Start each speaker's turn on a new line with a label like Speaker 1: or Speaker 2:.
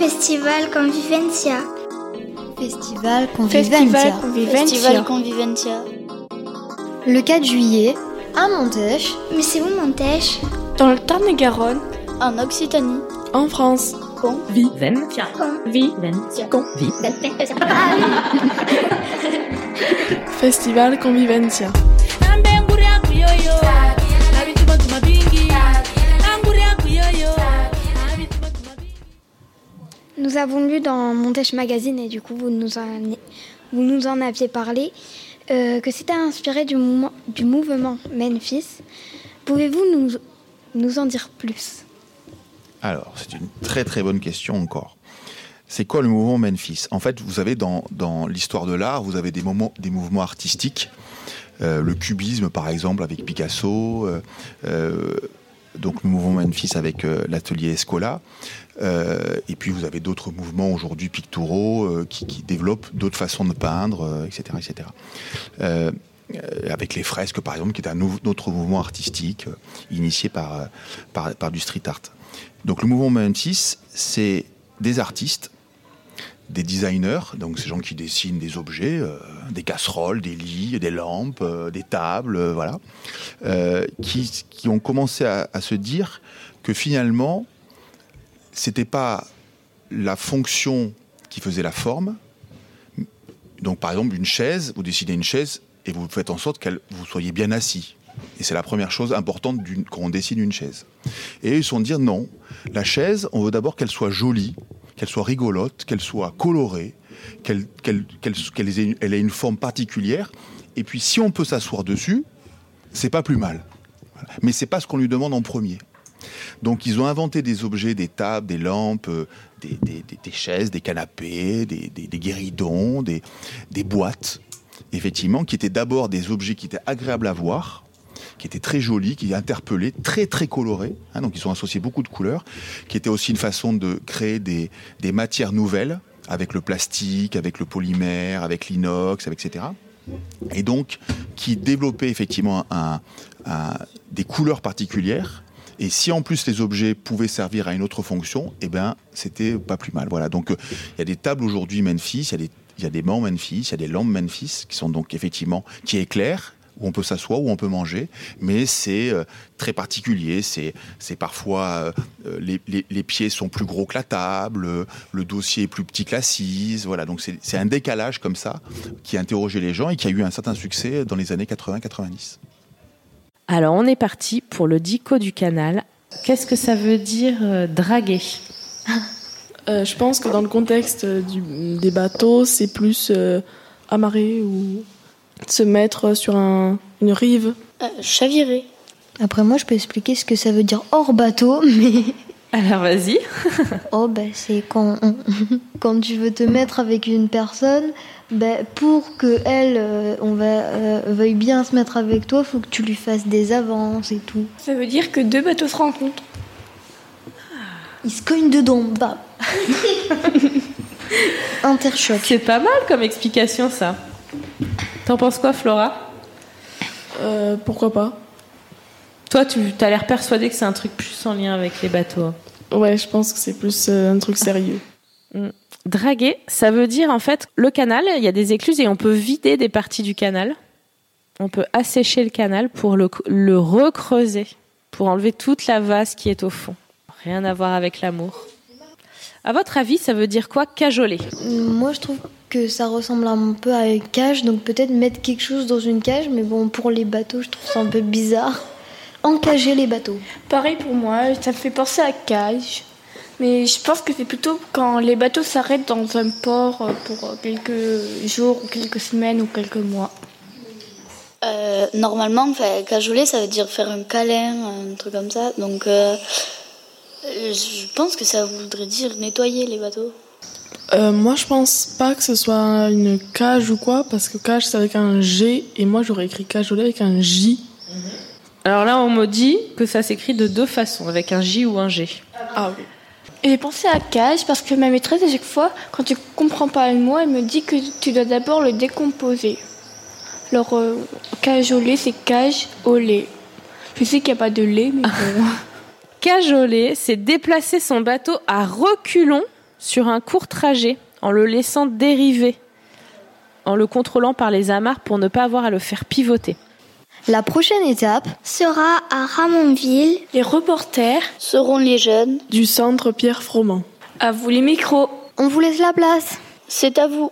Speaker 1: Festival Convivencia.
Speaker 2: Festival Convivencia.
Speaker 3: Festival Convivencia.
Speaker 2: Le 4 juillet, à Montèche.
Speaker 1: Mais c'est où Montèche?
Speaker 4: Dans le Tarn-et-Garonne.
Speaker 3: En Occitanie.
Speaker 4: En France.
Speaker 5: Convivencia. Convivencia. Convivencia.
Speaker 4: Festival Convivencia.
Speaker 6: Nous avons lu dans Montèche Magazine, et du coup vous nous en, vous nous en aviez parlé, euh, que c'était inspiré du, mouvement, du mouvement Memphis. Pouvez-vous nous, nous en dire plus?
Speaker 7: Alors, c'est une très très bonne question encore. C'est quoi le mouvement Memphis? En fait, vous avez dans, dans l'histoire de l'art, vous avez des, moments, des mouvements artistiques. Euh, le cubisme, par exemple, avec Picasso. Euh, donc le mouvement Memphis avec euh, l'atelier Escola. Euh, et puis vous avez d'autres mouvements aujourd'hui picturaux euh, qui, développent d'autres façons de peindre, etc. etc. avec les fresques, par exemple, qui est un autre mouvement artistique initié par, par, par, du street art. Donc le mouvement Memphis, c'est des artistes des designers, donc ces gens qui dessinent des objets, euh, des casseroles, des lits, des lampes, euh, des tables, euh, voilà, qui, ont commencé à, se dire que finalement, c'était pas la fonction qui faisait la forme. Donc, par exemple, une chaise, vous dessinez une chaise et vous faites en sorte qu'elle vous soyez bien assis. Et c'est la première chose importante quand on dessine une chaise. Et ils sont de dire non, la chaise, on veut d'abord qu'elle soit jolie, qu'elle soit rigolote, qu'elle soit colorée, qu'elle qu qu qu ait, une forme particulière. Et puis si on peut s'asseoir dessus, c'est pas plus mal. Mais c'est pas ce qu'on lui demande en premier. Donc ils ont inventé des objets, des tables, des lampes, euh, des, chaises, des canapés, des, guéridons, des, boîtes, effectivement, qui étaient d'abord des objets qui étaient agréables à voir, qui était très joli, qui interpellait, très très coloré. Hein, donc ils ont associé beaucoup de couleurs, qui était aussi une façon de créer des, des matières nouvelles avec le plastique, avec le polymère, avec l'inox, etc. Et donc qui développait effectivement des couleurs particulières. Et si en plus les objets pouvaient servir à une autre fonction, eh ben c'était pas plus mal. Voilà. Donc il euh, y a des tables aujourd'hui Memphis, il y a des il y a des Memphis, il y a des lampes Memphis qui sont donc effectivement qui éclairent où on peut s'asseoir, où on peut manger, mais c'est euh, très particulier. C'est, c'est parfois euh, les, les, les, pieds sont plus gros que la table, le dossier est plus petit que l'assise. Voilà, donc c'est, c'est un décalage comme ça qui a interrogé les gens et qui a eu un certain succès dans les années 80-90.
Speaker 5: Alors on est parti pour le dico du canal. Qu'est-ce que ça veut dire euh, draguer?
Speaker 4: Euh, Je pense que dans le contexte du, des bateaux, c'est plus euh, amarrer ou se mettre sur un, une rive.
Speaker 3: Euh, chavirer.
Speaker 2: Après moi, je peux expliquer ce que ça veut dire hors bateau, mais...
Speaker 5: Alors vas-y.
Speaker 2: oh ben c'est quand quand tu veux te mettre avec une personne, ben, pour que elle euh, on va euh, veuille bien se mettre avec toi, faut que tu lui fasses des avances et tout.
Speaker 4: Ça veut dire que deux bateaux se rencontrent.
Speaker 2: Ils se cognent dedans, bah. Interchoc.
Speaker 5: C'est pas mal comme explication ça. T'en penses quoi, Flora
Speaker 4: euh, Pourquoi pas
Speaker 5: Toi, tu as l'air persuadé que c'est un truc plus en lien avec les bateaux.
Speaker 4: Ouais, je pense que c'est plus euh, un truc sérieux.
Speaker 5: Mm. Draguer, ça veut dire en fait le canal, il y a des écluses et on peut vider des parties du canal. On peut assécher le canal pour le, le recreuser, pour enlever toute la vase qui est au fond. Rien à voir avec l'amour. À votre avis, ça veut dire quoi cajoler?
Speaker 2: Moi, je trouve que ça ressemble un peu à une cage, donc peut-être mettre quelque chose dans une cage, mais bon, pour les bateaux, je trouve ça un peu bizarre. Encager les bateaux.
Speaker 4: Pareil pour moi, ça me fait penser à cage. Mais je pense que c'est plutôt quand les bateaux s'arrêtent dans un port pour quelques jours, ou quelques semaines ou quelques mois.
Speaker 3: Euh, normalement, cajoler, ça veut dire faire un câlin, un truc comme ça. Donc, euh, je pense que ça voudrait dire nettoyer les bateaux.
Speaker 4: Euh, moi, je pense pas que ce soit une cage ou quoi, parce que cage c'est avec un G et moi j'aurais écrit cajoler avec un J.
Speaker 5: Alors là, on me dit que ça s'écrit de deux façons, avec un J ou un G.
Speaker 4: Ah oui. Et j'ai pensé à cage parce que ma maîtresse, à chaque fois, quand tu comprends pas un mot, elle me dit que tu dois d'abord le décomposer. Alors, euh, cajoler, c'est cage au lait. Je sais qu'il n'y a pas de lait, mais bon.
Speaker 5: Cajoler, c'est déplacer son bateau à reculons sur un court trajet en le laissant dériver, en le contrôlant par les amarres pour ne pas avoir à le faire pivoter.
Speaker 2: La prochaine étape
Speaker 1: sera à Ramonville.
Speaker 4: Les reporters
Speaker 3: seront les jeunes
Speaker 8: du centre Pierre Froment.
Speaker 4: À vous les micros.
Speaker 2: On vous laisse la place.
Speaker 3: C'est à vous.